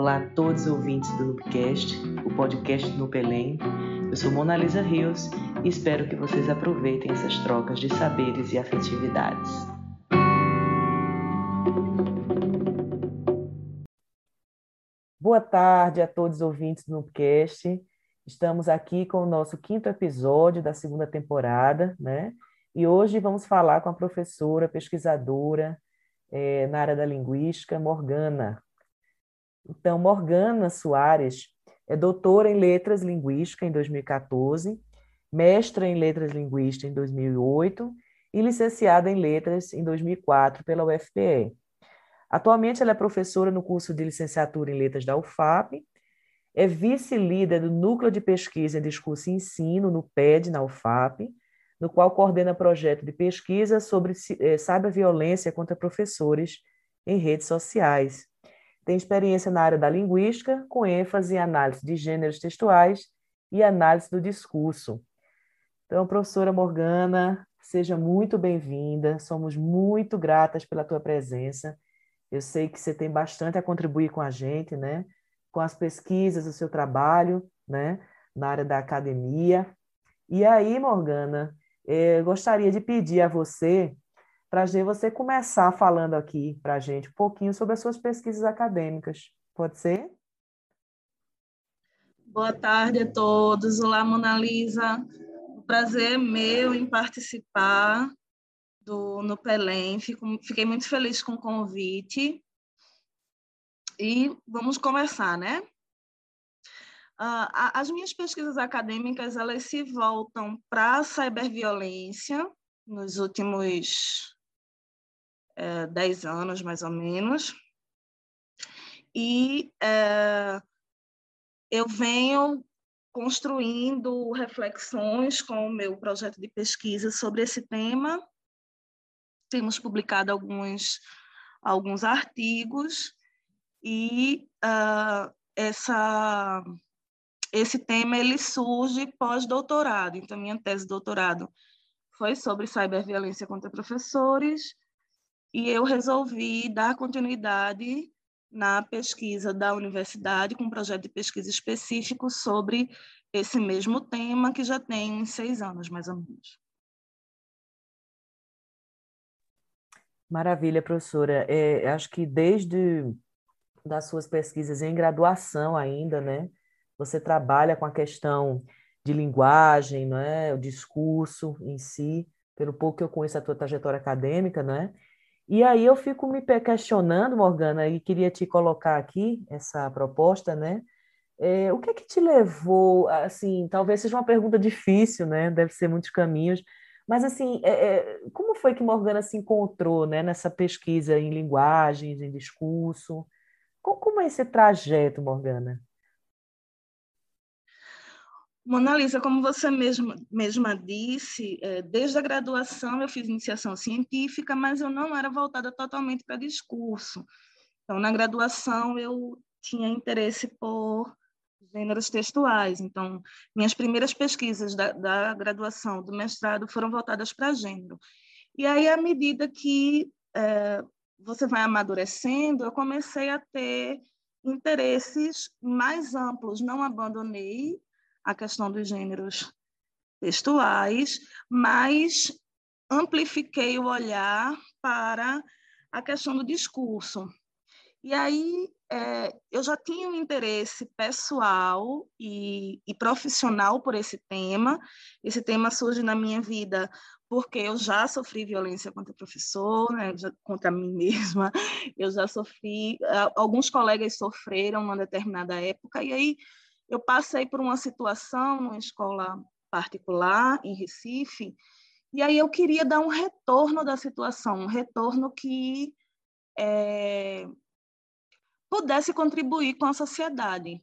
Olá a todos os ouvintes do Nubcast, o podcast do Nupelém. Eu sou Mona Lisa Rios e espero que vocês aproveitem essas trocas de saberes e afetividades. Boa tarde a todos os ouvintes do Nubcast. Estamos aqui com o nosso quinto episódio da segunda temporada, né? E hoje vamos falar com a professora, pesquisadora é, na área da linguística, Morgana. Então, Morgana Soares é doutora em Letras Linguística em 2014, mestra em Letras Linguísticas em 2008 e licenciada em Letras em 2004 pela UFPE. Atualmente, ela é professora no curso de licenciatura em Letras da UFAP, é vice-líder do Núcleo de Pesquisa em Discurso e Ensino, no PED, na UFAP, no qual coordena projeto de pesquisa sobre eh, cyberviolência contra professores em redes sociais. Tem experiência na área da linguística, com ênfase em análise de gêneros textuais e análise do discurso. Então, professora Morgana, seja muito bem-vinda. Somos muito gratas pela tua presença. Eu sei que você tem bastante a contribuir com a gente, né? Com as pesquisas, o seu trabalho, né? Na área da academia. E aí, Morgana, eu gostaria de pedir a você para você começar falando aqui para a gente um pouquinho sobre as suas pesquisas acadêmicas. Pode ser? Boa tarde a todos. Olá, Mona Lisa. O prazer é meu em participar do no Pelém. Fico, fiquei muito feliz com o convite. E vamos conversar, né? Uh, as minhas pesquisas acadêmicas elas se voltam para a ciberviolência nos últimos é, dez anos, mais ou menos. E é, eu venho construindo reflexões com o meu projeto de pesquisa sobre esse tema. Temos publicado alguns, alguns artigos e uh, essa esse tema ele surge pós-doutorado. Então, minha tese de doutorado foi sobre ciberviolência contra professores e eu resolvi dar continuidade na pesquisa da universidade com um projeto de pesquisa específico sobre esse mesmo tema que já tem seis anos, mais ou menos. Maravilha, professora. É, acho que desde das suas pesquisas em graduação ainda, né? você trabalha com a questão de linguagem, não é? o discurso em si, pelo pouco que eu conheço a tua trajetória acadêmica, né? E aí eu fico me questionando, Morgana, e queria te colocar aqui essa proposta, né? É, o que é que te levou, assim, talvez seja uma pergunta difícil, né? Deve ser muitos caminhos, mas assim, é, é, como foi que Morgana se encontrou, né, nessa pesquisa em linguagens, em discurso? Como é esse trajeto, Morgana? Mona Lisa, como você mesma, mesma disse, é, desde a graduação eu fiz iniciação científica, mas eu não era voltada totalmente para discurso. Então, na graduação, eu tinha interesse por gêneros textuais. Então, minhas primeiras pesquisas da, da graduação, do mestrado, foram voltadas para gênero. E aí, à medida que é, você vai amadurecendo, eu comecei a ter interesses mais amplos. Não abandonei a questão dos gêneros textuais, mas amplifiquei o olhar para a questão do discurso. E aí é, eu já tinha um interesse pessoal e, e, profissional por esse tema. Esse tema surge na minha vida porque eu já sofri violência contra o professor, né, contra mim mesma. Eu já sofri, alguns colegas sofreram numa determinada época, e aí eu passei por uma situação numa escola particular em Recife, e aí eu queria dar um retorno da situação, um retorno que é, pudesse contribuir com a sociedade.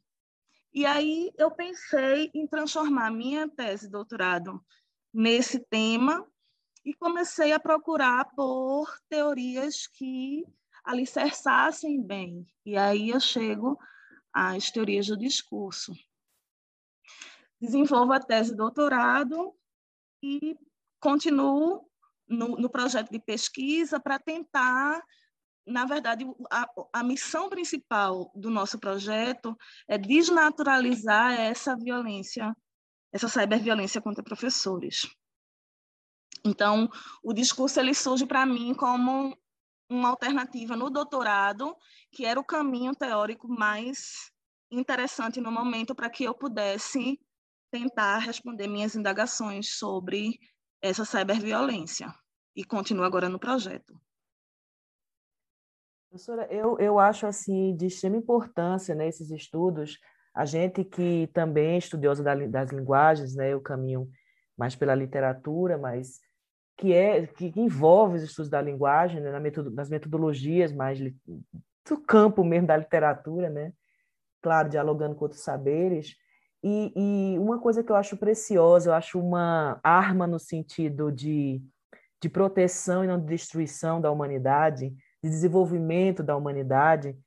E aí eu pensei em transformar minha tese de doutorado nesse tema e comecei a procurar por teorias que alicerçassem bem. E aí eu chego as teorias do discurso. Desenvolvo a tese de doutorado e continuo no, no projeto de pesquisa para tentar na verdade, a, a, missão principal do nosso projeto é desnaturalizar essa violência, essa cyberviolência contra professores. Então, o discurso ele surge para mim como uma alternativa no doutorado, que era o caminho teórico mais interessante no momento para que eu pudesse tentar responder minhas indagações sobre essa cyberviolência. E continuo agora no projeto. Professora, eu, eu acho assim de extrema importância nesses né, estudos, a gente que também é estudiosa das linguagens, né, o caminho mais pela literatura, mas que é que envolve os estudos da linguagem, né, nas metodologias mais do campo mesmo da literatura, né? Claro, dialogando com outros saberes. E, e uma coisa que eu acho preciosa, eu acho uma arma no sentido de, de proteção e não de destruição da humanidade, de desenvolvimento da humanidade,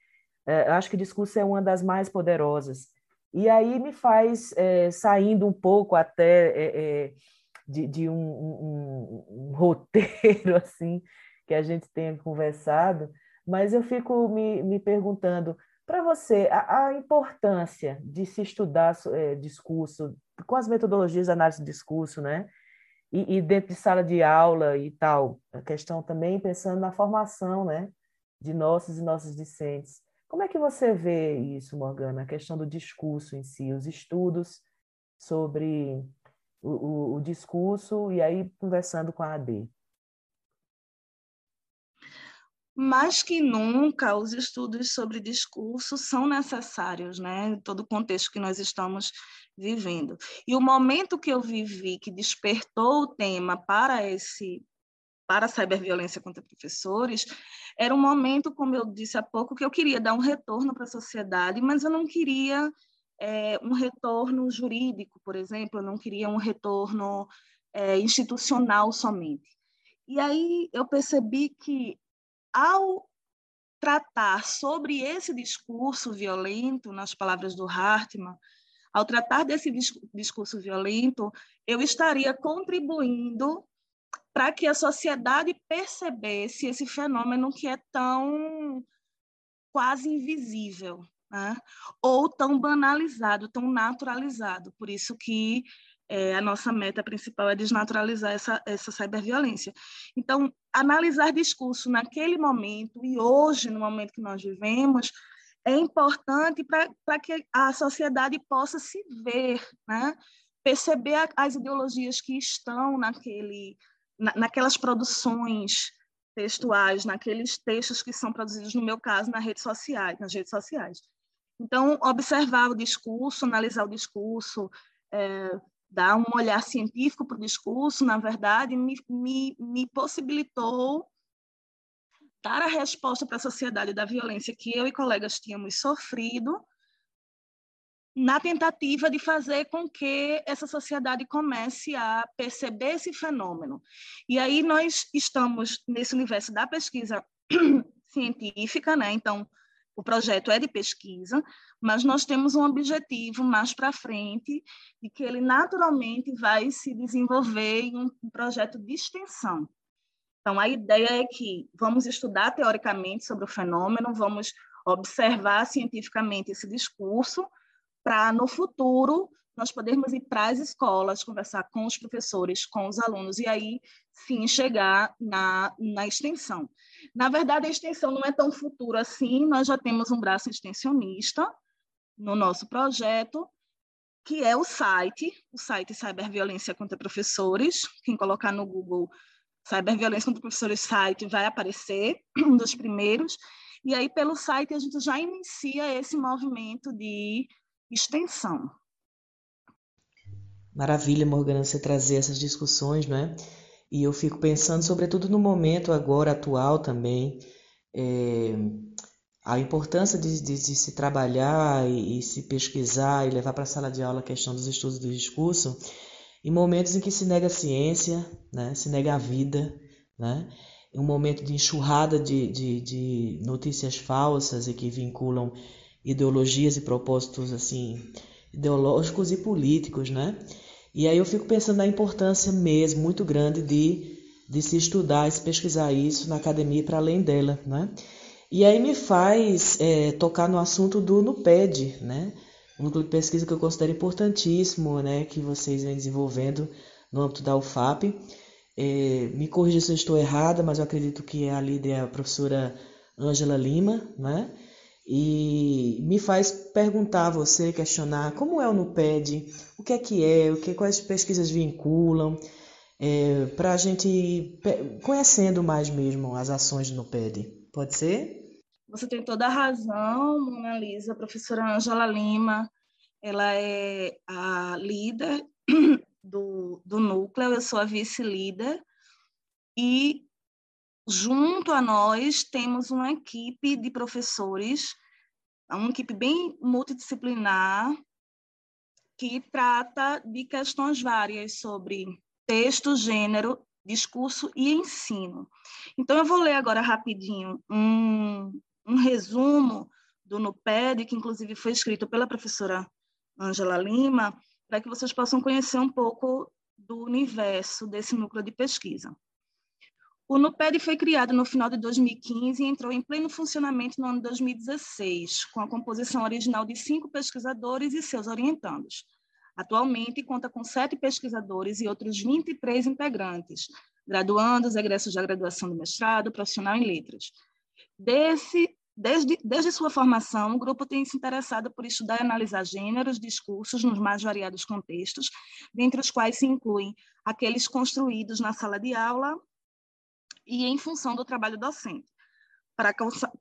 é, eu acho que o discurso é uma das mais poderosas. E aí me faz, é, saindo um pouco até é, é de, de um, um, um, roteiro assim que a gente tenha conversado, mas eu fico me, me perguntando, para você, a, a, importância de se estudar é, discurso, com as metodologias de análise de discurso, né? E, e, dentro de sala de aula e tal, a questão também pensando na formação, né? De nossos e nossas discentes. Como é que você vê isso, Morgana? A questão do discurso em si, os estudos sobre o, o, discurso e aí conversando com a AD. Mais que nunca, os estudos sobre discurso são necessários, né? Todo o contexto que nós estamos vivendo. E o momento que eu vivi, que despertou o tema para esse para a ciberviolência contra professores, era um momento, como eu disse há pouco, que eu queria dar um retorno para a sociedade, mas eu não queria é, um retorno jurídico, por exemplo, eu não queria um retorno é, institucional somente. E aí eu percebi que, ao tratar sobre esse discurso violento, nas palavras do Hartmann, ao tratar desse discurso violento, eu estaria contribuindo para que a sociedade percebesse esse fenômeno que é tão quase invisível, né? ou tão banalizado, tão naturalizado. Por isso que é, a nossa meta principal é desnaturalizar essa, essa cyberviolência. Então, analisar discurso naquele momento e hoje, no momento que nós vivemos, é importante para que a sociedade possa se ver, né? perceber a, as ideologias que estão naquele, na, naquelas produções textuais, naqueles textos que são produzidos, no meu caso, nas redes sociais, nas redes sociais. Então, observar o discurso, analisar o discurso, é, dar um olhar científico para o discurso, na verdade, me, me, me possibilitou dar a resposta para a sociedade da violência que eu e colegas tínhamos sofrido, na tentativa de fazer com que essa sociedade comece a perceber esse fenômeno. E aí nós estamos nesse universo da pesquisa científica, né? Então, o projeto é de pesquisa, mas nós temos um objetivo mais para frente de que ele naturalmente vai se desenvolver em um projeto de extensão. Então, a ideia é que vamos estudar teoricamente sobre o fenômeno, vamos observar cientificamente esse discurso, para no futuro nós podermos ir para as escolas, conversar com os professores, com os alunos, e aí sim chegar na, na extensão. Na verdade, a extensão não é tão futura assim, nós já temos um braço extensionista no nosso projeto, que é o site, o site Cyberviolência contra Professores. Quem colocar no Google Cyberviolência contra Professores site vai aparecer, um dos primeiros. E aí, pelo site, a gente já inicia esse movimento de extensão. Maravilha, Morgana, você trazer essas discussões, né? E eu fico pensando, sobretudo no momento agora atual também, é, a importância de, de, de se trabalhar e, e, se pesquisar e levar para a sala de aula a questão dos estudos do discurso em momentos em que se nega a ciência, né? se nega a vida, né? um momento de enxurrada de, de, de notícias falsas e que vinculam ideologias e propósitos assim ideológicos e políticos, né? E aí eu fico pensando na importância mesmo muito grande de, de se estudar e se pesquisar isso na academia para além dela, né? E aí me faz é, tocar no assunto do NUPED, né? Um núcleo de pesquisa que eu considero importantíssimo, né? Que vocês vêm desenvolvendo no âmbito da UFAP. É, me corrija se eu estou errada, mas eu acredito que a líder é a professora Ângela Lima, né? E me faz perguntar a você, questionar como é o NUPED, o que é que é, o que, quais pesquisas vinculam, é, para a gente conhecendo mais mesmo as ações do NUPED. Pode ser? Você tem toda a razão, Mona Lisa, a professora Ângela Lima, ela é a líder do, do núcleo, eu sou a vice-líder, e junto a nós temos uma equipe de professores, uma equipe bem multidisciplinar, que trata de questões várias sobre texto, gênero, discurso e ensino. Então, eu vou ler agora rapidinho um, um resumo do NUPED, que inclusive foi escrito pela professora Ângela Lima, para que vocês possam conhecer um pouco do universo desse núcleo de pesquisa. O NUPED foi criado no final de 2015 e entrou em pleno funcionamento no ano de 2016, com a composição original de cinco pesquisadores e seus orientandos. Atualmente, conta com sete pesquisadores e outros 23 integrantes, graduandos, egressos da graduação do mestrado, profissional em letras. Desse, desde, desde sua formação, o grupo tem se interessado por estudar e analisar gêneros, discursos nos mais variados contextos, dentre os quais se incluem aqueles construídos na sala de aula e em função do trabalho docente. Para,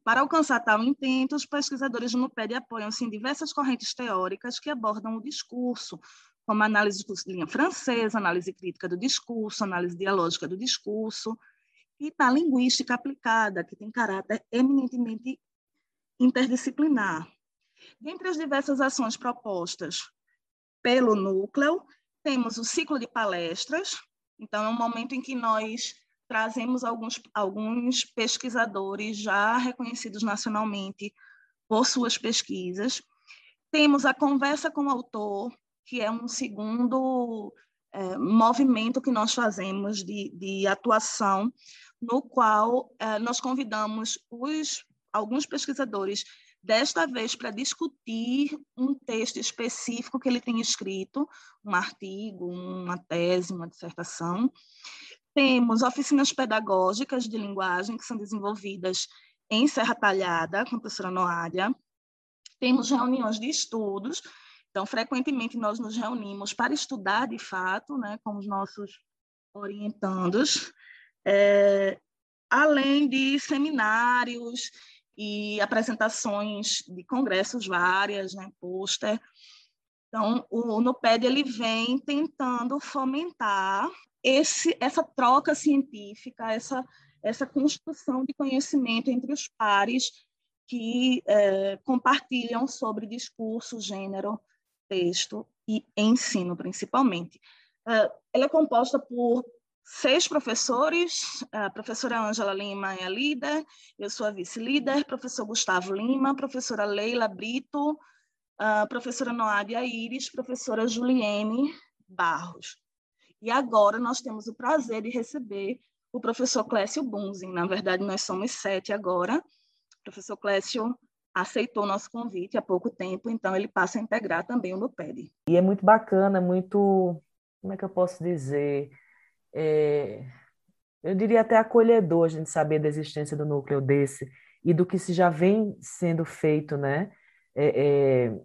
para alcançar tal intento, os pesquisadores do NUPED apoiam-se em diversas correntes teóricas que abordam o discurso, como análise de linha francesa, análise crítica do discurso, análise dialógica do discurso, e na linguística aplicada, que tem caráter eminentemente interdisciplinar. Dentre as diversas ações propostas pelo núcleo, temos o ciclo de palestras, então é um momento em que nós trazemos alguns, alguns pesquisadores já reconhecidos nacionalmente por suas pesquisas. Temos a conversa com o autor, que é um segundo é, movimento que nós fazemos de, de atuação, no qual é, nós convidamos os, alguns pesquisadores, desta vez para discutir um texto específico que ele tem escrito, um artigo, uma tese, uma dissertação. Temos oficinas pedagógicas de linguagem que são desenvolvidas em Serra Talhada, com a professora Noádia. Temos reuniões de estudos, então, frequentemente, nós nos reunimos para estudar, de fato, né, com os nossos orientandos, é, além de seminários e apresentações de congressos várias, né, pôster. Então, o NUPED ele vem tentando fomentar esse, essa troca científica, essa, essa construção de conhecimento entre os pares que é, compartilham sobre discurso, gênero, texto e ensino, principalmente. Uh, ela é composta por seis professores, a professora Ângela Lima é a líder, eu sou a vice-líder, professor Gustavo Lima, professora Leila Brito, a professora Noádia Iris, professora Juliene Barros. E agora nós temos o prazer de receber o professor Clécio Bunzin. Na verdade, nós somos sete agora. O professor Clécio aceitou nosso convite há pouco tempo, então ele passa a integrar também o NUPED. E é muito bacana, muito, como é que eu posso dizer, é, eu diria até acolhedor a gente saber da existência do núcleo desse e do que se já vem sendo feito, né, é, é,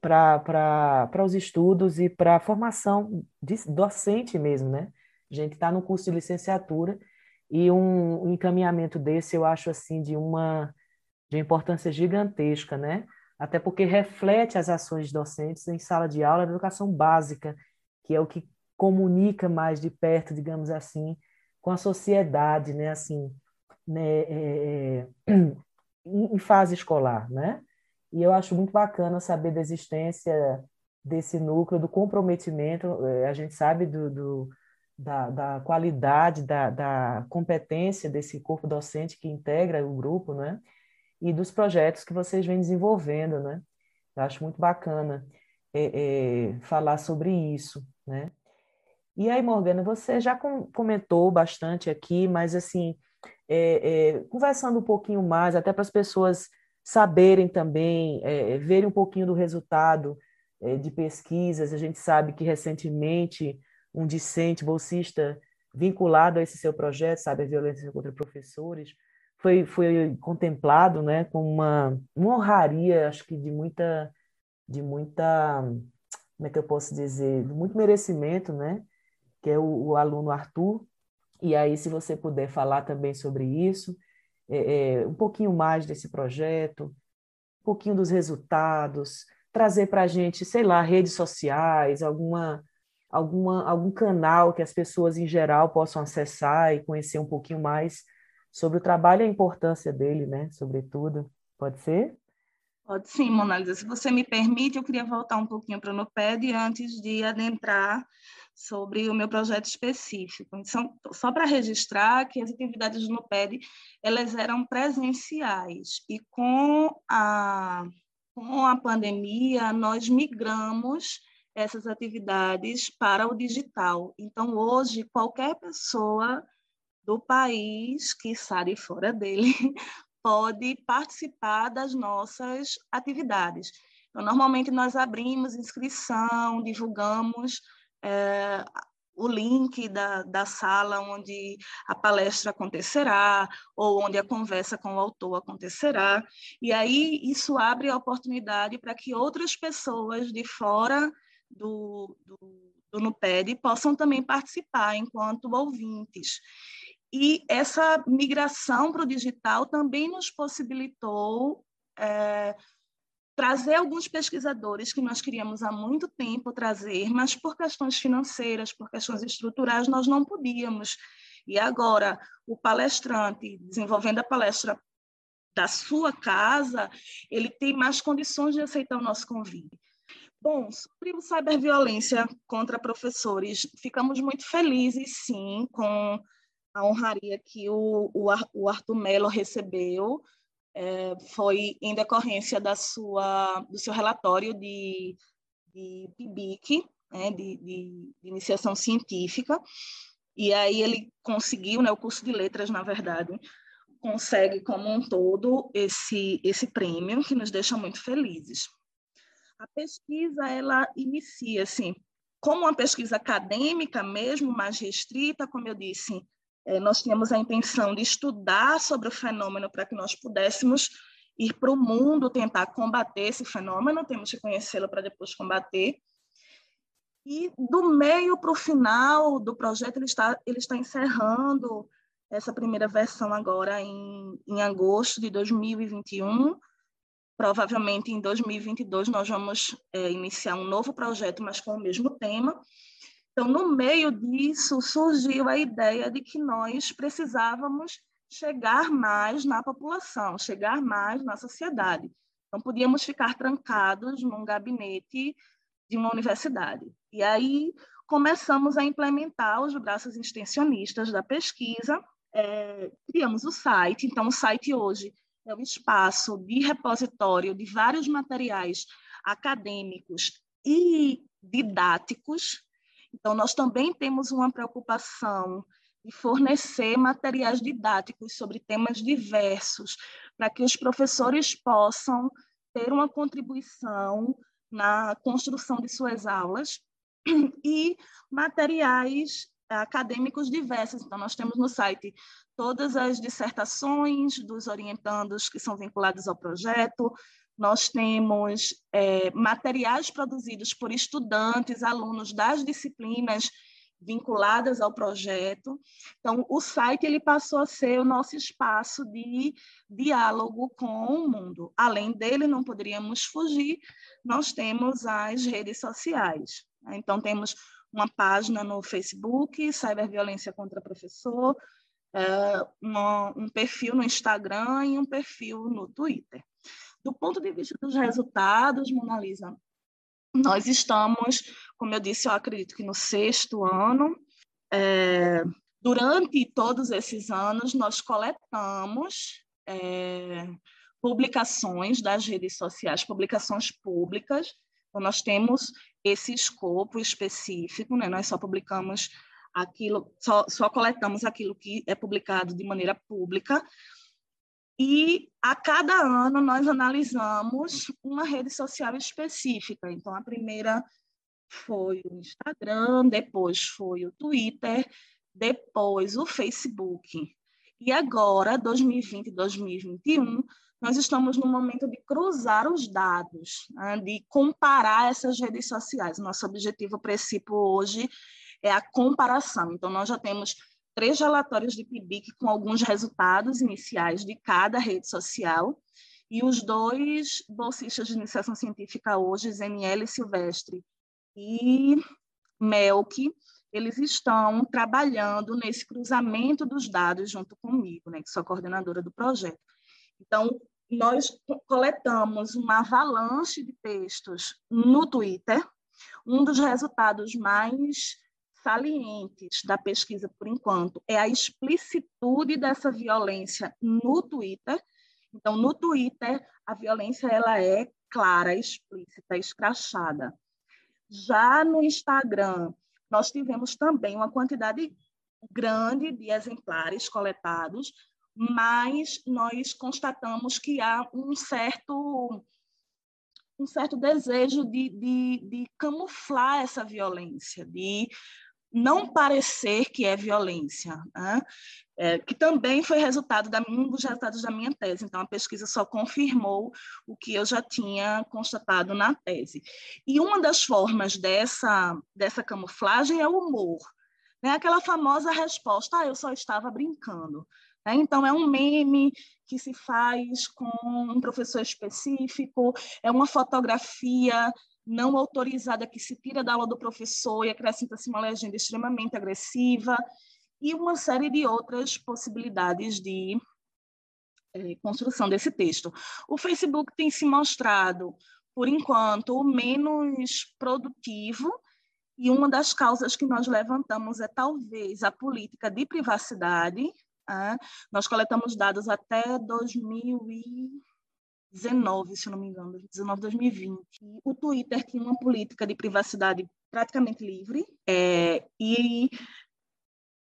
para os estudos e para a formação de, docente mesmo, né? A gente está no curso de licenciatura e um, um encaminhamento desse eu acho assim de uma de importância gigantesca, né? Até porque reflete as ações docentes em sala de aula da educação básica, que é o que comunica mais de perto, digamos assim, com a sociedade, né? Assim, né? É, é, em fase escolar, né? E eu acho muito bacana saber da existência desse núcleo, do comprometimento. É, a gente sabe do, do da, da, qualidade, da, da competência desse corpo docente que integra o grupo, né? e dos projetos que vocês vêm desenvolvendo, né? Eu acho muito bacana é, é, falar sobre isso, né? E aí, Morgana, você já com, comentou bastante aqui, mas assim, é, conversando um pouquinho mais, até para as pessoas saberem também, é, é, verem um pouquinho do resultado é, de pesquisas. A gente sabe que recentemente um discente bolsista vinculado a esse seu projeto, sabe, a violência contra professores, foi, foi contemplado né, com uma, uma honraria, acho que de muita, de muita, como é que eu posso dizer, de muito merecimento, né, que é o, o aluno Arthur. E aí, se você puder falar também sobre isso, é, um pouquinho mais desse projeto, um pouquinho dos resultados, trazer para a gente, sei lá, redes sociais, alguma, alguma, algum canal que as pessoas em geral possam acessar e conhecer um pouquinho mais sobre o trabalho e a importância dele, né? Sobretudo. Pode ser? Pode sim, Monalisa. Se você me permite, eu queria voltar um pouquinho para o NUPED antes de adentrar sobre o meu projeto específico. Então, só para registrar que as atividades do NUPED elas eram presenciais e com a, com a pandemia nós migramos essas atividades para o digital. Então, hoje, qualquer pessoa do país, que de fora dele, pode participar das nossas atividades. Então, normalmente, nós abrimos inscrição, divulgamos é, o link da, da sala onde a palestra acontecerá, ou onde a conversa com o autor acontecerá. E aí, isso abre a oportunidade para que outras pessoas de fora do, do, do NUPED possam também participar enquanto ouvintes. E essa migração para o digital também nos possibilitou é, trazer alguns pesquisadores que nós queríamos há muito tempo trazer, mas por questões financeiras, por questões estruturais, nós não podíamos. E agora, o palestrante, desenvolvendo a palestra da sua casa, ele tem mais condições de aceitar o nosso convite. Bom, sobre o cyberviolência contra professores, ficamos muito felizes, sim, com a honraria que o, o, Arthur Mello recebeu é, foi em decorrência da sua, do seu relatório de, de PIBIC, né, de, de, de, iniciação científica, e aí ele conseguiu, né, o curso de letras, na verdade, consegue como um todo esse, esse prêmio, que nos deixa muito felizes. A pesquisa, ela inicia, assim, como uma pesquisa acadêmica mesmo, mais restrita, como eu disse, nós tínhamos a intenção de estudar sobre o fenômeno para que nós pudéssemos ir para o mundo tentar combater esse fenômeno, temos que conhecê-lo para depois combater. E do meio para o final do projeto, ele está, ele está encerrando essa primeira versão agora em, em agosto de 2021. Provavelmente em 2022 nós vamos é, iniciar um novo projeto, mas com o mesmo tema. Então, no meio disso, surgiu a ideia de que nós precisávamos chegar mais na população, chegar mais na sociedade. Não podíamos ficar trancados num gabinete de uma universidade. E aí começamos a implementar os braços extensionistas da pesquisa, é, criamos o site. Então, o site hoje é um espaço de repositório de vários materiais acadêmicos e didáticos então, nós também temos uma preocupação de fornecer materiais didáticos sobre temas diversos, para que os professores possam ter uma contribuição na construção de suas aulas e materiais acadêmicos diversos. Então, nós temos no site todas as dissertações dos orientandos que são vinculados ao projeto, nós temos é, materiais produzidos por estudantes, alunos das disciplinas vinculadas ao projeto. Então, o site ele passou a ser o nosso espaço de diálogo com o mundo. Além dele, não poderíamos fugir, nós temos as redes sociais. Então, temos uma página no Facebook, Cyberviolência contra Professor, é, um perfil no Instagram e um perfil no Twitter. Do ponto de vista dos resultados, Mona Lisa, nós estamos, como eu disse, eu acredito que no sexto ano. É, durante todos esses anos, nós coletamos é, publicações das redes sociais, publicações públicas. Então, nós temos esse escopo específico, né? nós só publicamos aquilo, só, só coletamos aquilo que é publicado de maneira pública. E a cada ano nós analisamos uma rede social específica. Então, a primeira foi o Instagram, depois foi o Twitter, depois o Facebook. E agora, 2020 e 2021, nós estamos no momento de cruzar os dados, né, de comparar essas redes sociais. Nosso objetivo princípio hoje é a comparação. Então, nós já temos três relatórios de PIBIC com alguns resultados iniciais de cada rede social, e os dois bolsistas de iniciação científica hoje, Zeniele Silvestre e Melk, eles estão trabalhando nesse cruzamento dos dados junto comigo, né, que sou coordenadora do projeto. Então, nós coletamos uma avalanche de textos no Twitter. Um dos resultados mais salientes da pesquisa, por enquanto, é a explicitude dessa violência no Twitter. Então, no Twitter, a violência ela é clara, explícita, escrachada. Já no Instagram, nós tivemos também uma quantidade grande de exemplares coletados, mas nós constatamos que há um certo um certo desejo de, de, de camuflar essa violência, de não parecer que é violência, né? é, que também foi resultado da um dos resultados da minha tese. Então, a pesquisa só confirmou o que eu já tinha constatado na tese. E uma das formas dessa, dessa camuflagem é o humor. Né? Aquela famosa resposta, ah, eu só estava brincando. Né? Então, é um meme que se faz com um professor específico, é uma fotografia não autorizada que se tira da aula do professor e acrescenta-se uma legenda extremamente agressiva e uma série de outras possibilidades de é, construção desse texto. O Facebook tem se mostrado, por enquanto, menos produtivo e uma das causas que nós levantamos é talvez a política de privacidade, é, nós coletamos dados até 2019, se não me engano, 2019, 2020. O Twitter tinha uma política de privacidade praticamente livre, é, e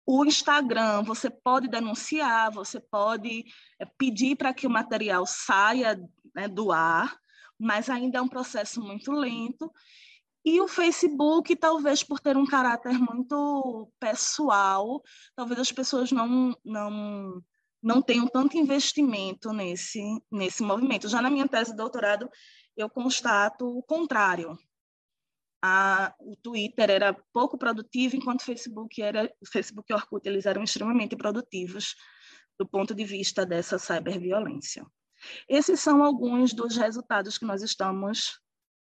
o Instagram, você pode denunciar, você pode é, pedir para que o material saia né, do ar, mas ainda é um processo muito lento. E o Facebook, talvez por ter um caráter muito pessoal, talvez as pessoas não, não, não tenham tanto investimento nesse, nesse movimento. Já na minha tese de doutorado, eu constato o contrário. A, o Twitter era pouco produtivo, enquanto o Facebook era, o Facebook e o Orkut eles eram extremamente produtivos do ponto de vista dessa cyberviolência. Esses são alguns dos resultados que nós estamos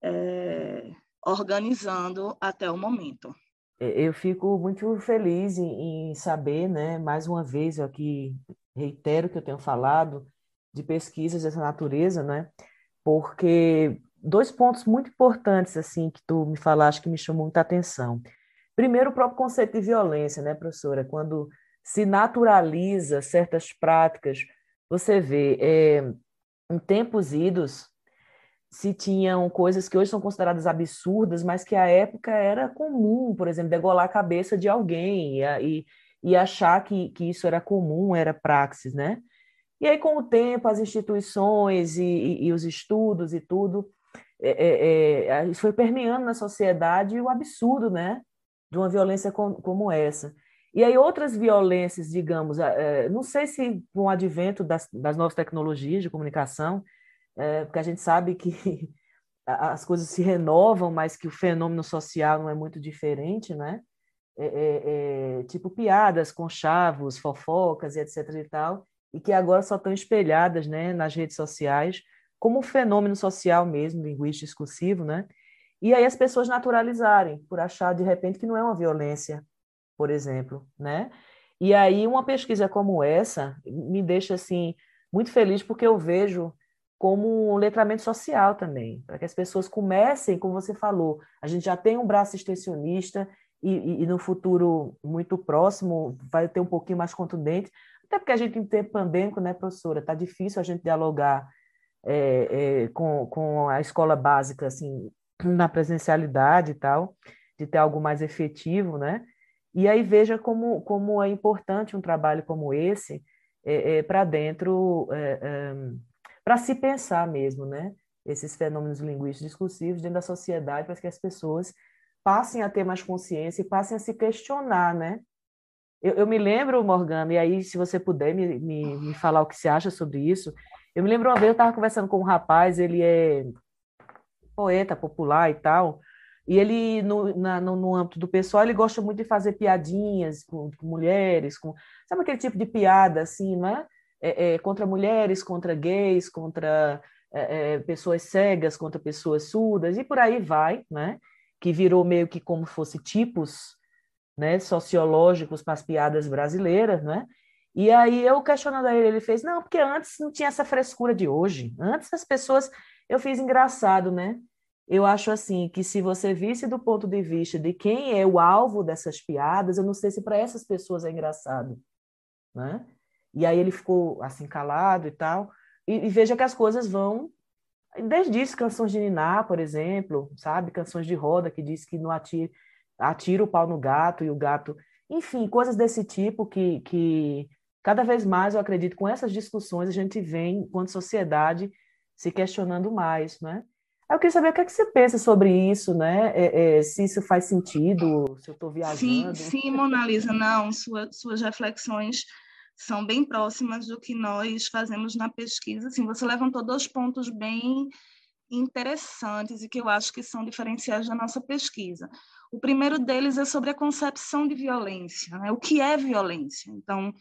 é, organizando até o momento. Eu fico muito feliz em, em saber, né, mais uma vez, eu aqui reitero que eu tenho falado de pesquisas dessa natureza, né, porque dois pontos muito importantes assim que tu me falaste que me chamou muita atenção. Primeiro, o próprio conceito de violência, né, professora? Quando se naturaliza certas práticas, você vê, é, em tempos idos, se tinham coisas que hoje são consideradas absurdas, mas que à época era comum, por exemplo, degolar a cabeça de alguém e, e, achar que, que isso era comum, era praxis, né? E aí, com o tempo, as instituições e, e, e os estudos e tudo, é, é, é, foi permeando na sociedade o absurdo, né? De uma violência com, como essa. E aí, outras violências, digamos, é, não sei se com o advento das, das novas tecnologias de comunicação, é, porque a gente sabe que as coisas se renovam, mas que o fenômeno social não é muito diferente, né? É, é, é, tipo piadas com chavos, fofocas e etc e tal, e que agora só estão espelhadas, né, nas redes sociais como fenômeno social mesmo, linguístico discursivo, né? E aí as pessoas naturalizarem por achar de repente que não é uma violência, por exemplo, né? E aí uma pesquisa como essa me deixa assim muito feliz porque eu vejo como um letramento social também, para que as pessoas comecem, como você falou, a gente já tem um braço extensionista e, e, e, no futuro muito próximo vai ter um pouquinho mais contundente, até porque a gente em tempo pandêmico, né, professora, está difícil a gente dialogar é, é, com, com a escola básica, assim, na presencialidade e tal, de ter algo mais efetivo, né? E aí veja como, como é importante um trabalho como esse é, é, para dentro, para se pensar mesmo, né? Esses fenômenos linguísticos discursivos dentro da sociedade, para que as pessoas passem a ter mais consciência e passem a se questionar, né? Eu, eu me lembro, Morgana, e aí, se você puder me, me, me falar o que você acha sobre isso, eu me lembro uma vez, eu estava conversando com um rapaz, ele é poeta popular e tal, e ele, no, na, no, no, âmbito do pessoal, ele gosta muito de fazer piadinhas com, com mulheres, com, sabe aquele tipo de piada, assim, não é? é, contra mulheres, contra gays, contra é, é, pessoas cegas, contra pessoas surdas, e por aí vai, né? Que virou meio que como fosse tipos né, sociológicos para as piadas brasileiras, né? E aí eu questionando a ele, ele fez, não, porque antes não tinha essa frescura de hoje. Antes as pessoas, eu fiz engraçado, né? Eu acho assim que se você visse do ponto de vista de quem é o alvo dessas piadas, eu não sei se para essas pessoas é engraçado, né? E aí ele ficou assim calado e tal. E, e veja que as coisas vão desde isso, canções de Niná, por exemplo, sabe? Canções de roda que diz que não atira, atira o pau no gato e o gato, enfim, coisas desse tipo que, que cada vez mais eu acredito com essas discussões a gente vem, enquanto sociedade, se questionando mais, né? Eu queria saber o que, é que você pensa sobre isso, né? É, é, se isso faz sentido, se eu estou viajando. Sim, sim, Mona Lisa, não, sua, suas reflexões são bem próximas do que nós fazemos na pesquisa. Assim, você levantou dois pontos bem interessantes e que eu acho que são diferenciais da nossa pesquisa. O primeiro deles é sobre a concepção de violência, né? o que é violência. Então,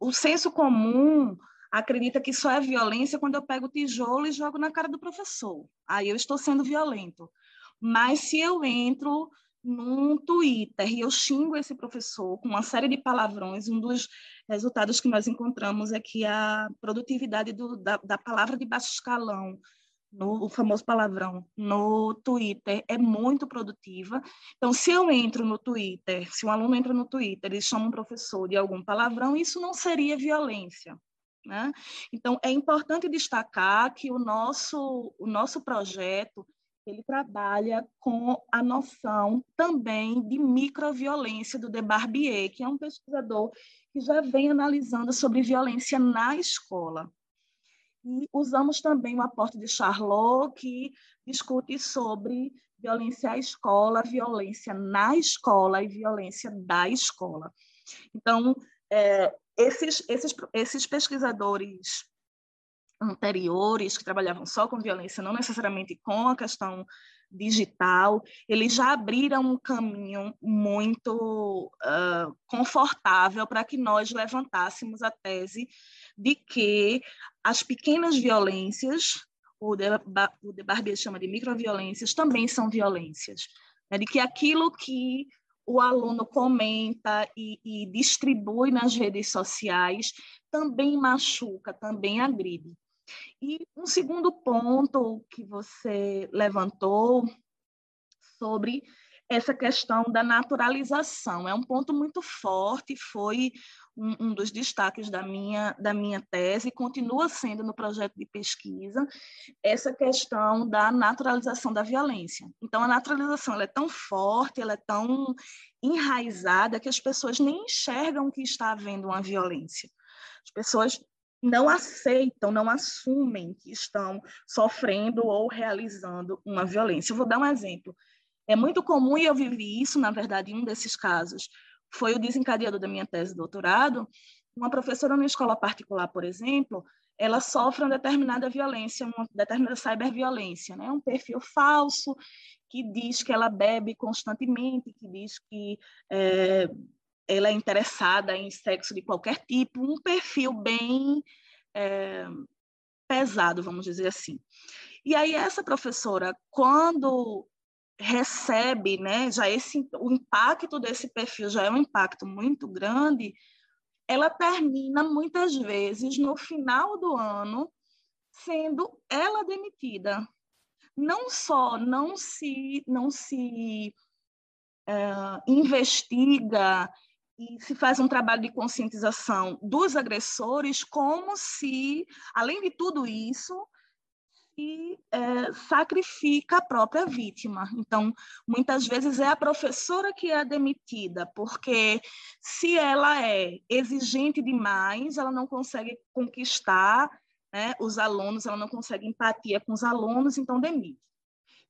o senso comum acredita que só é violência quando eu pego o tijolo e jogo na cara do professor. Aí eu estou sendo violento. Mas se eu entro num Twitter e eu xingo esse professor com uma série de palavrões, um dos resultados que nós encontramos é que a produtividade do, da, da palavra de baixo escalão no o famoso palavrão, no Twitter é muito produtiva. Então, se eu entro no Twitter, se um aluno entra no Twitter e chama um professor de algum palavrão, isso não seria violência. Né? Então, é importante destacar que o nosso, o nosso projeto ele trabalha com a noção também de microviolência do De Barbier, que é um pesquisador que já vem analisando sobre violência na escola. E usamos também o aporte de Charlot, que discute sobre violência à escola, violência na escola e violência da escola. Então, é, esses, esses, esses pesquisadores anteriores, que trabalhavam só com violência, não necessariamente com a questão digital, eles já abriram um caminho muito uh, confortável para que nós levantássemos a tese de que as pequenas violências, o de, o de Barbier chama de microviolências, também são violências. Né? De que aquilo que o aluno comenta e, e distribui nas redes sociais também machuca, também agride. E um segundo ponto que você levantou sobre essa questão da naturalização. É um ponto muito forte, foi um, um, dos destaques da minha, da minha tese, e continua sendo no projeto de pesquisa, essa questão da naturalização da violência. Então, a naturalização é tão forte, ela é tão enraizada, que as pessoas nem enxergam que está havendo uma violência. As pessoas não aceitam, não assumem que estão sofrendo ou realizando uma violência. Eu vou dar um exemplo. É muito comum, e eu vivi isso, na verdade, em um desses casos, foi o desencadeador da minha tese de doutorado. Uma professora numa escola particular, por exemplo, ela sofre uma determinada violência, uma determinada cyberviolência, né? um perfil falso que diz que ela bebe constantemente, que diz que é, ela é interessada em sexo de qualquer tipo, um perfil bem é, pesado, vamos dizer assim. E aí essa professora, quando recebe, né, já esse o impacto desse perfil já é um impacto muito grande, ela termina muitas vezes no final do ano sendo ela demitida. Não só não se não se uh, investiga e se faz um trabalho de conscientização dos agressores, como se, além de tudo isso, que é, sacrifica a própria vítima. Então, muitas vezes é a professora que é demitida, porque se ela é exigente demais, ela não consegue conquistar né, os alunos, ela não consegue empatia com os alunos, então demite.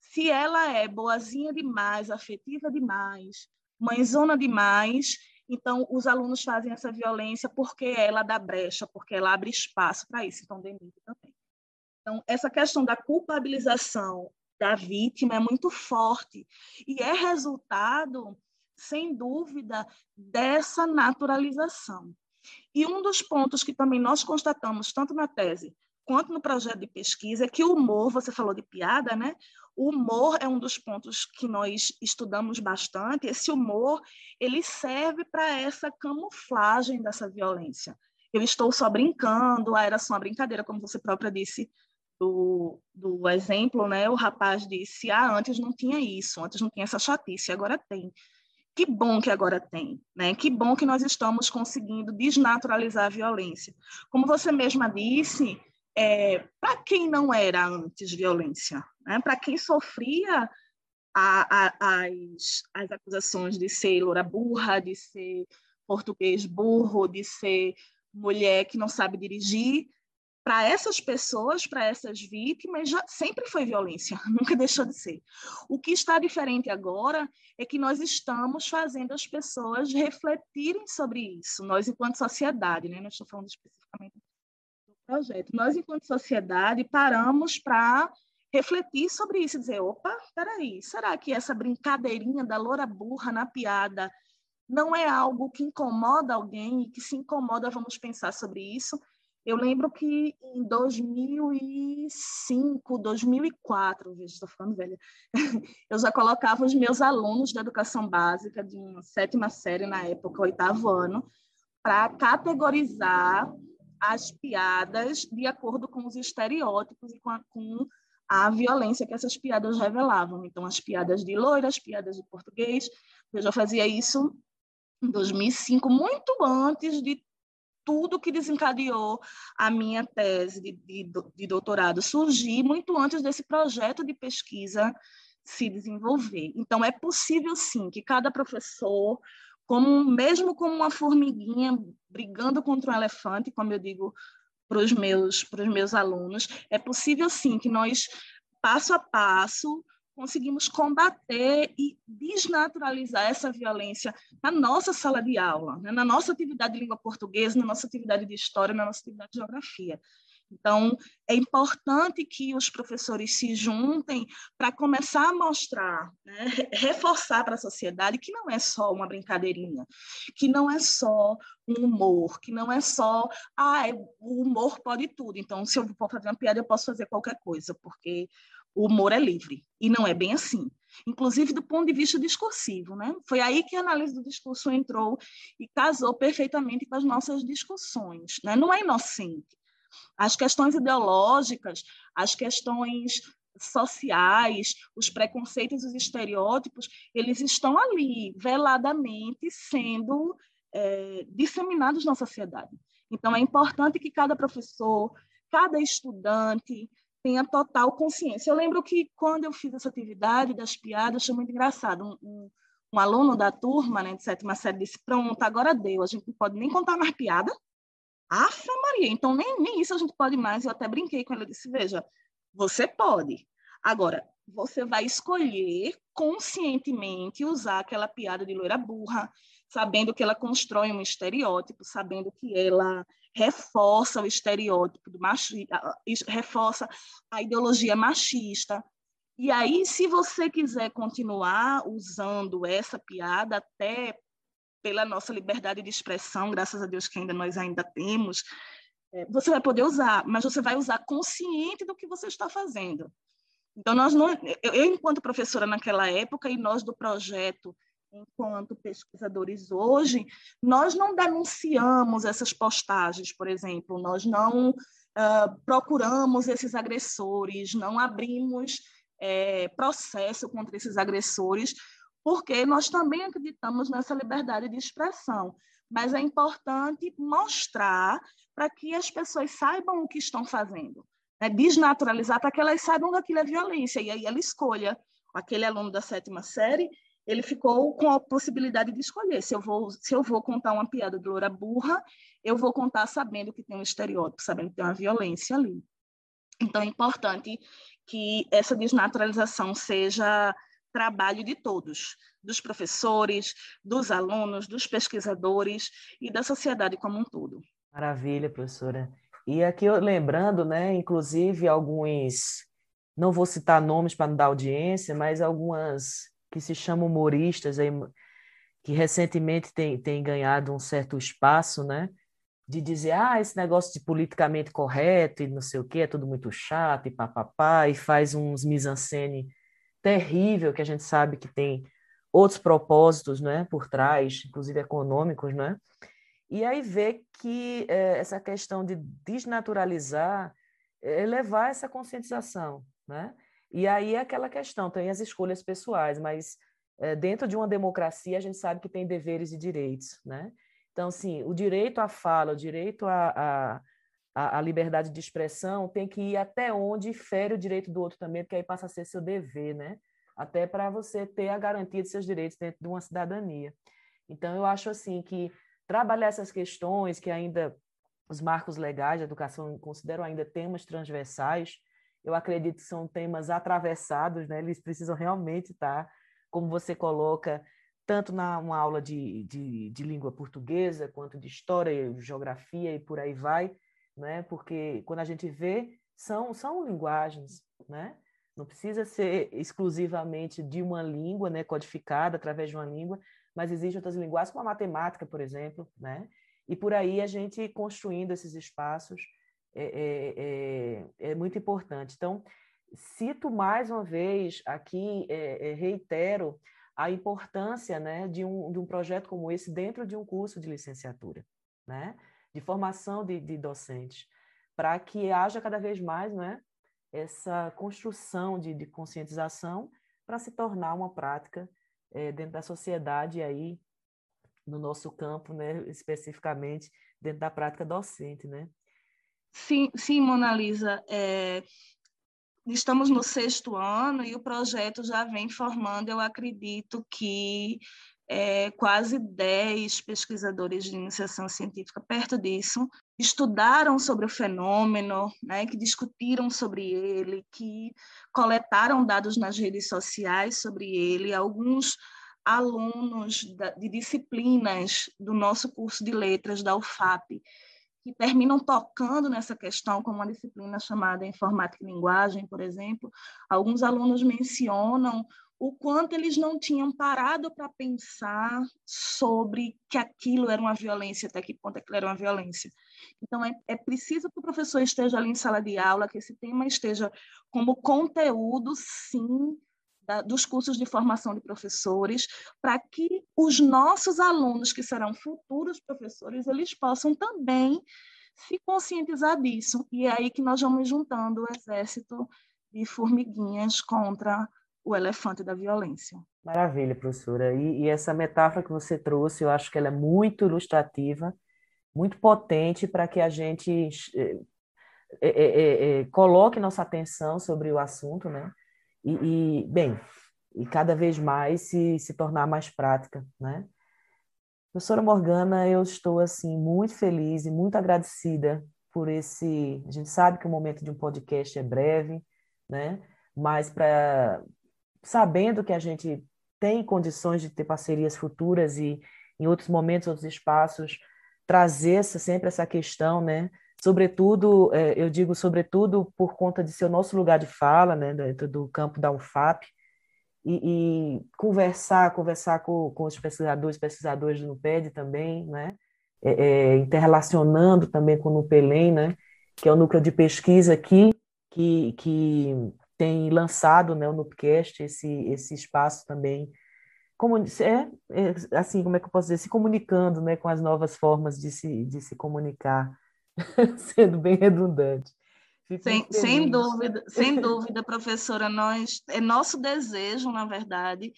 Se ela é boazinha demais, afetiva demais, mãezona demais, então os alunos fazem essa violência porque ela dá brecha, porque ela abre espaço para isso, então demite também. Então, essa questão da culpabilização da vítima é muito forte e é resultado, sem dúvida, dessa naturalização. E um dos pontos que também nós constatamos, tanto na tese quanto no projeto de pesquisa, é que o humor, você falou de piada, né? O humor é um dos pontos que nós estudamos bastante. Esse humor, ele serve para essa camuflagem dessa violência. Eu estou só brincando, ah, era só uma brincadeira, como você própria disse do, do exemplo, né? O rapaz disse: ah, antes não tinha isso, antes não tinha essa chatice, agora tem. Que bom que agora tem, né? Que bom que nós estamos conseguindo desnaturalizar a violência. Como você mesma disse, é, para quem não era antes violência, né? para quem sofria a, a, as, as acusações de ser loura burra, de ser português burro, de ser mulher que não sabe dirigir, para essas pessoas, para essas vítimas, já sempre foi violência, nunca deixou de ser. O que está diferente agora é que nós estamos fazendo as pessoas refletirem sobre isso, nós enquanto sociedade, né? não estou falando especificamente projeto, nós enquanto sociedade paramos para refletir sobre isso, dizer, opa, peraí, será que essa brincadeirinha da loura burra na piada não é algo que incomoda alguém e que se incomoda, vamos pensar sobre isso? Eu lembro que em 2005, 2004, veja, estou ficando velha, eu já colocava os meus alunos da educação básica, de uma sétima série na época, oitavo ano, para categorizar as piadas de acordo com os estereótipos e com a, com a violência que essas piadas revelavam. Então, as piadas de loira, as piadas de português, eu já fazia isso em 2005, muito antes de tudo que desencadeou a minha tese de, de, de doutorado surgir muito antes desse projeto de pesquisa se desenvolver. Então, é possível, sim, que cada professor, como mesmo como uma formiguinha brigando contra um elefante, como eu digo para os meus, para os meus alunos, é possível, sim, que nós, passo a passo, conseguimos combater e desnaturalizar essa violência na nossa sala de aula, né? na nossa atividade de língua portuguesa, na nossa atividade de história, na nossa atividade de geografia. Então, é importante que os professores se juntem para começar a mostrar, né, reforçar para a sociedade que não é só uma brincadeirinha, que não é só um humor, que não é só, ah, o humor pode tudo. Então, se eu for fazer uma piada, eu posso fazer qualquer coisa, porque o humor é livre. E não é bem assim. Inclusive do ponto de vista discursivo. Né? Foi aí que a análise do discurso entrou e casou perfeitamente com as nossas discussões. Né? Não é inocente. As questões ideológicas, as questões sociais, os preconceitos os estereótipos, eles estão ali, veladamente, sendo é, disseminados na sociedade. Então, é importante que cada professor, cada estudante, tenha total consciência. Eu lembro que quando eu fiz essa atividade das piadas, foi muito engraçado. Um, um, um aluno da turma, né, de sétima série, disse: Pronto, agora deu, a gente não pode nem contar mais piada. Afa Maria, então nem, nem isso a gente pode mais. Eu até brinquei com ele, eu disse: Veja, você pode. Agora, você vai escolher conscientemente usar aquela piada de loira burra, sabendo que ela constrói um estereótipo, sabendo que ela reforça o estereótipo do machismo, reforça a ideologia machista. E aí, se você quiser continuar usando essa piada até pela nossa liberdade de expressão, graças a Deus que ainda nós ainda temos, é, você vai poder usar, mas você vai usar consciente do que você está fazendo. Então, nós não, eu, enquanto professora naquela época, e nós do projeto enquanto pesquisadores hoje, nós não denunciamos essas postagens, por exemplo, nós não uh, procuramos esses agressores, não abrimos é, processo contra esses agressores, porque nós também acreditamos nessa liberdade de expressão. Mas é importante mostrar para que as pessoas saibam o que estão fazendo. né, desnaturalizar para que elas saibam que aquilo é violência, e aí ela escolha aquele aluno da sétima série, ele ficou com a possibilidade de escolher se eu vou se eu vou contar uma piada de loura burra, eu vou contar sabendo que tem um estereótipo, sabendo que tem uma violência ali. Então é importante que essa desnaturalização seja trabalho de todos, dos professores, dos alunos, dos pesquisadores e da sociedade como um todo. Maravilha, professora. E aqui lembrando, né, inclusive alguns, não vou citar nomes para não dar audiência, mas algumas que se chamam humoristas aí, que recentemente têm tem ganhado um certo espaço, né, de dizer, ah, esse negócio de politicamente correto e não sei o quê, é tudo muito chato e papapá, e faz uns mise-en-scène terrível, que a gente sabe que tem outros propósitos né, por trás, inclusive econômicos, né? E aí vê que é, essa questão de desnaturalizar é levar essa conscientização, né? E aí é aquela questão, tem as escolhas pessoais, mas é, dentro de uma democracia a gente sabe que tem deveres e direitos, né? Então, assim, o direito à fala, o direito à, à, à liberdade de expressão tem que ir até onde fere o direito do outro também, porque aí passa a ser seu dever, né? Até para você ter a garantia de seus direitos dentro de uma cidadania. Então, eu acho assim que trabalhar essas questões que ainda os marcos legais de educação consideram ainda temas transversais, eu acredito que são temas atravessados, né? Eles precisam realmente estar, como você coloca, tanto na uma aula de, de, de, língua portuguesa, quanto de história, geografia e por aí vai, né? porque quando a gente vê, são, são linguagens, né? não precisa ser exclusivamente de uma língua, né? codificada através de uma língua, mas existem outras linguagens, como a matemática, por exemplo, né? e por aí a gente construindo esses espaços é, é, é, é muito importante. Então, cito mais uma vez aqui, é, é, reitero, a importância né, de, um, de um projeto como esse dentro de um curso de licenciatura, né, de formação de, de docentes, para que haja cada vez mais né, essa construção de, de conscientização para se tornar uma prática é, dentro da sociedade aí no nosso campo, né, especificamente dentro da prática docente, né? Sim, sim, Mona Lisa. É, estamos no sexto ano e o projeto já vem formando, eu acredito que é, quase 10 pesquisadores de iniciação científica, perto disso, estudaram sobre o fenômeno, né, que discutiram sobre ele, que coletaram dados nas redes sociais sobre ele. Alguns alunos de disciplinas do nosso curso de letras da UFAP que terminam tocando nessa questão, como uma disciplina chamada Informática e Linguagem, por exemplo. Alguns alunos mencionam o quanto eles não tinham parado para pensar sobre que aquilo era uma violência, até que ponto aquilo era uma violência. Então, é, é preciso que o professor esteja ali em sala de aula, que esse tema esteja como conteúdo, sim, da, dos cursos de formação de professores, para que os nossos alunos, que serão futuros professores, eles possam também se conscientizar disso. E é aí que nós vamos juntando o exército de formiguinhas contra o elefante da violência. Maravilha, professora. E, e, essa metáfora que você trouxe, eu acho que ela é muito ilustrativa, muito potente para que a gente é, é, é, coloque nossa atenção sobre o assunto, né? e, e, bem, e cada vez mais se, se tornar mais prática, né? Professora Morgana, eu estou assim muito feliz e muito agradecida por esse. A gente sabe que o momento de um podcast é breve, né? Mas para sabendo que a gente tem condições de ter parcerias futuras e em outros momentos, outros espaços, trazer essa, sempre essa questão, né? sobretudo, é, eu digo sobretudo por conta de ser o nosso lugar de fala, né, dentro do campo da UFAP, e, e conversar, conversar com, com os pesquisadores, pesquisadores do NUPED também, né, é, é, interrelacionando também com o NUPELEM, né, que é o núcleo de pesquisa aqui, que, que tem lançado, né, o NUPCast, esse, esse espaço também, como, é, é, assim, como é que eu posso dizer, se comunicando, né, com as novas formas de se, de se comunicar, sendo bem redundante. sem, sem dúvida, sem dúvida, professora, nós é nosso desejo, na verdade,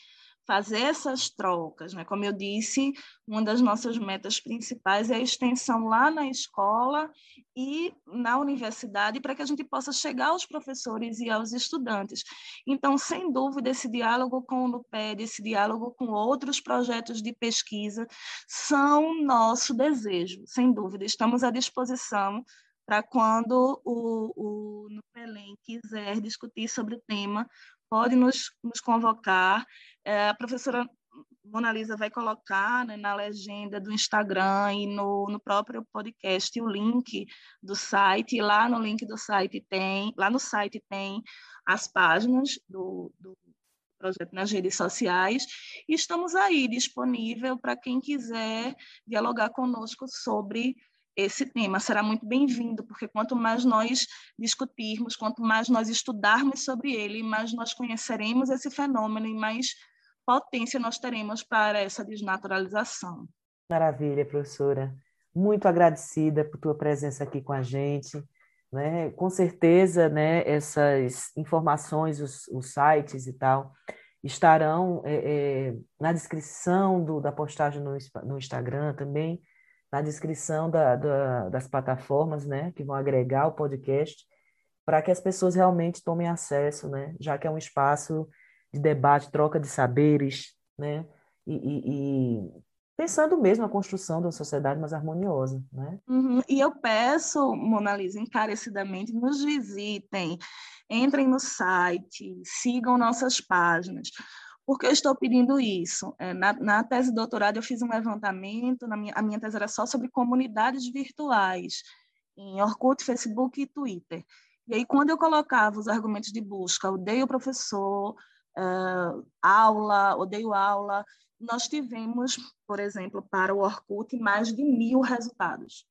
fazer essas trocas, né? Como eu disse, uma das nossas metas principais é a extensão lá na escola e na universidade para que a gente possa chegar aos professores e aos estudantes. Então, sem dúvida, esse diálogo com o NUPED, esse diálogo com outros projetos de pesquisa são nosso desejo, sem dúvida. Estamos à disposição para quando o, o Nupelém quiser discutir sobre o tema, pode nos, nos convocar. É, a professora Mona Lisa vai colocar né, na legenda do Instagram e no, no próprio podcast o link do site. Lá no link do site tem, lá no site tem as páginas do, do projeto nas redes sociais. E estamos aí disponível para quem quiser dialogar conosco sobre esse tema será muito bem-vindo, porque quanto mais nós discutirmos, quanto mais nós estudarmos sobre ele, mais nós conheceremos esse fenômeno e mais potência nós teremos para essa desnaturalização. Maravilha, professora. Muito agradecida por tua presença aqui com a gente. Né? Com certeza, né, essas informações, os, os sites e tal, estarão é, é, na descrição do, da postagem no, no Instagram também na descrição da, da, das plataformas, né, que vão agregar o podcast, para que as pessoas realmente tomem acesso, né, já que é um espaço de debate, troca de saberes, né, e, e, e pensando mesmo a construção de uma sociedade mais harmoniosa, né? Uhum. E eu peço, Mona Lisa, encarecidamente, nos visitem, entrem no site, sigam nossas páginas, por que eu estou pedindo isso? É, na, na, tese de doutorado, eu fiz um levantamento, na minha, a minha tese era só sobre comunidades virtuais, em Orkut, Facebook e Twitter. E aí, quando eu colocava os argumentos de busca, odeio professor, uh, aula, odeio aula, nós tivemos, por exemplo, para o Orkut, mais de mil resultados.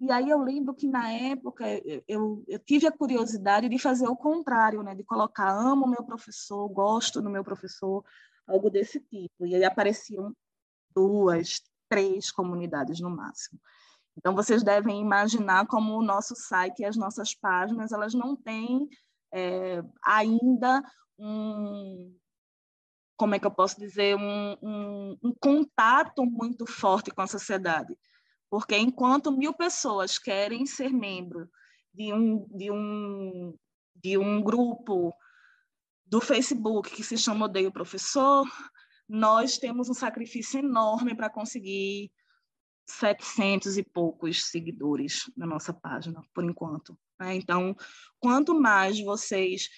E aí eu lembro que na época eu, eu tive a curiosidade de fazer o contrário, né? De colocar amo meu professor, gosto do meu professor, algo desse tipo. E aí apareciam duas, três comunidades no máximo. Então vocês devem imaginar como o nosso site e as nossas páginas elas não têm é, ainda um como é que eu posso dizer um, um, um contato muito forte com a sociedade porque enquanto mil pessoas querem ser membro de um, de um, de um grupo do Facebook que se chama Odeio Professor, nós temos um sacrifício enorme para conseguir 700 e poucos seguidores na nossa página, por enquanto. Né? Então, quanto mais vocês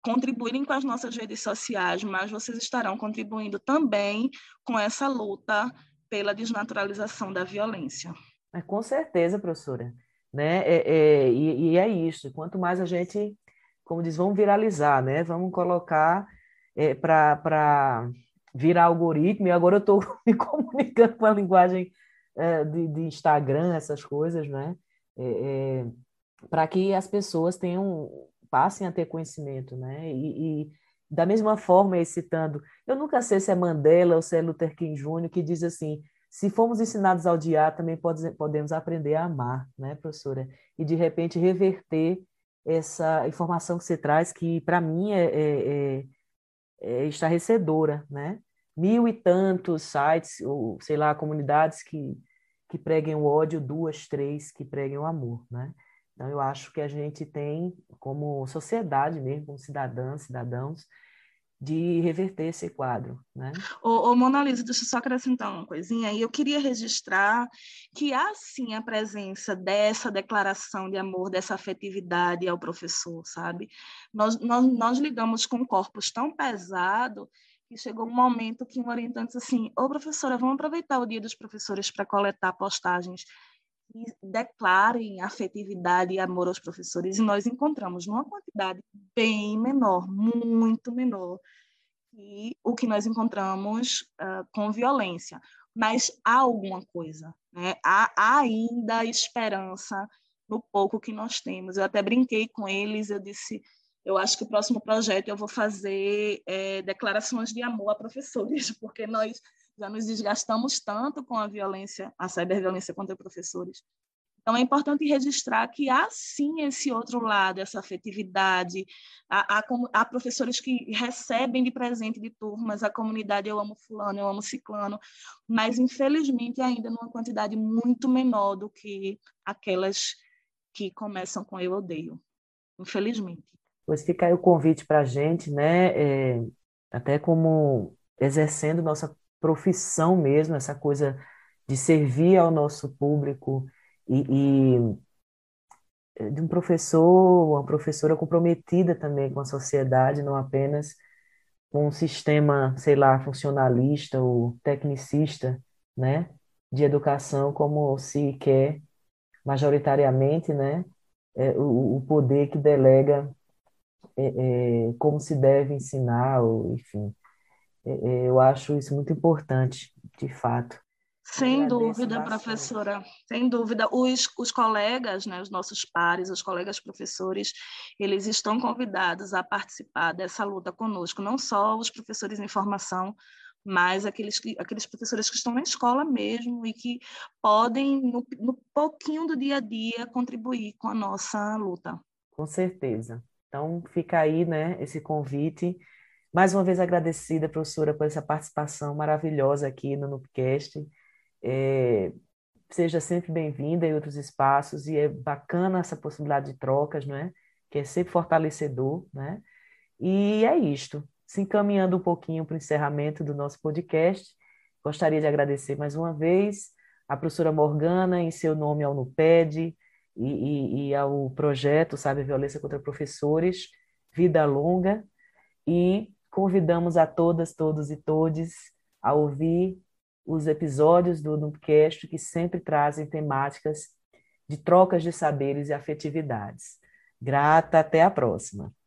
contribuírem com as nossas redes sociais, mais vocês estarão contribuindo também com essa luta pela desnaturalização da violência. É, com certeza, professora. Né? É, é, e, e, é isso. Quanto mais a gente, como diz, vamos viralizar, né? Vamos colocar é, para virar algoritmo. E agora eu estou me comunicando com a linguagem é, de, de, Instagram, essas coisas, né? É, é, para que as pessoas tenham passem a ter conhecimento, né? E, e da mesma forma, citando, eu nunca sei se é Mandela ou se é Luther King Jr., que diz assim: se fomos ensinados a odiar, também pode, podemos aprender a amar, né, professora? E de repente reverter essa informação que você traz, que para mim é, é, é, é estarrecedora, né? Mil e tantos sites, ou sei lá, comunidades que, que preguem o ódio, duas, três que preguem o amor, né? Então, eu acho que a gente tem, como sociedade mesmo, como cidadãs, cidadãos, de reverter esse quadro. Né? Ô, ô, Mona Lisa, deixa eu só acrescentar uma coisinha. E eu queria registrar que há sim a presença dessa declaração de amor, dessa afetividade ao professor, sabe? Nós, nós, nós lidamos com corpos tão pesados que chegou um momento que um orientante disse assim, ô professora, vamos aproveitar o dia dos professores para coletar postagens que declarem afetividade e amor aos professores, e nós encontramos numa quantidade bem menor, muito menor, que o que nós encontramos uh, com violência. Mas há alguma coisa, né? há, há ainda esperança no pouco que nós temos. Eu até brinquei com eles, eu disse, eu acho que o próximo projeto eu vou fazer é, declarações de amor a professores, porque nós já nos desgastamos tanto com a violência, a ciberviolência contra professores. Então, é importante registrar que há sim esse outro lado, essa afetividade. Há, há, há, professores que recebem de presente de turmas a comunidade eu amo fulano, eu amo ciclano, mas infelizmente ainda numa quantidade muito menor do que aquelas que começam com eu odeio. Infelizmente. Pois fica aí o convite para a gente, né? É, até como exercendo nossa profissão mesmo, essa coisa de servir ao nosso público e, e eh, de um professor, uma professora comprometida também com a sociedade, não apenas com um sistema, sei lá, funcionalista ou tecnicista, né, de educação, como se quer majoritariamente, né, é, o, o poder que delega é, é, como se deve ensinar, ou, enfim. É, é, eu acho isso muito importante, de fato. Sem dúvida, professora, sem dúvida. Os, os colegas, né, os nossos pares, os colegas professores, eles estão convidados a participar dessa luta conosco, não só os professores em formação, mas aqueles, aqueles professores que estão na escola mesmo e que podem, no, no pouquinho do dia a dia, contribuir com a nossa luta. Com certeza. Então, fica aí né, esse convite. Mais uma vez agradecida, professora, por essa participação maravilhosa aqui no Nupcast. É, seja sempre bem-vinda em outros espaços e é bacana essa possibilidade de trocas, não é? Que é sempre fortalecedor, né? E é isto. Se encaminhando um pouquinho para o encerramento do nosso podcast, gostaria de agradecer mais uma vez a professora Morgana em seu nome ao NUPED e, e, e ao projeto, sabe, Violência contra Professores, Vida Longa, e convidamos a todas, todos e todes a ouvir os episódios do Nubcast que sempre trazem temáticas de trocas de saberes e afetividades. Grata, até a próxima.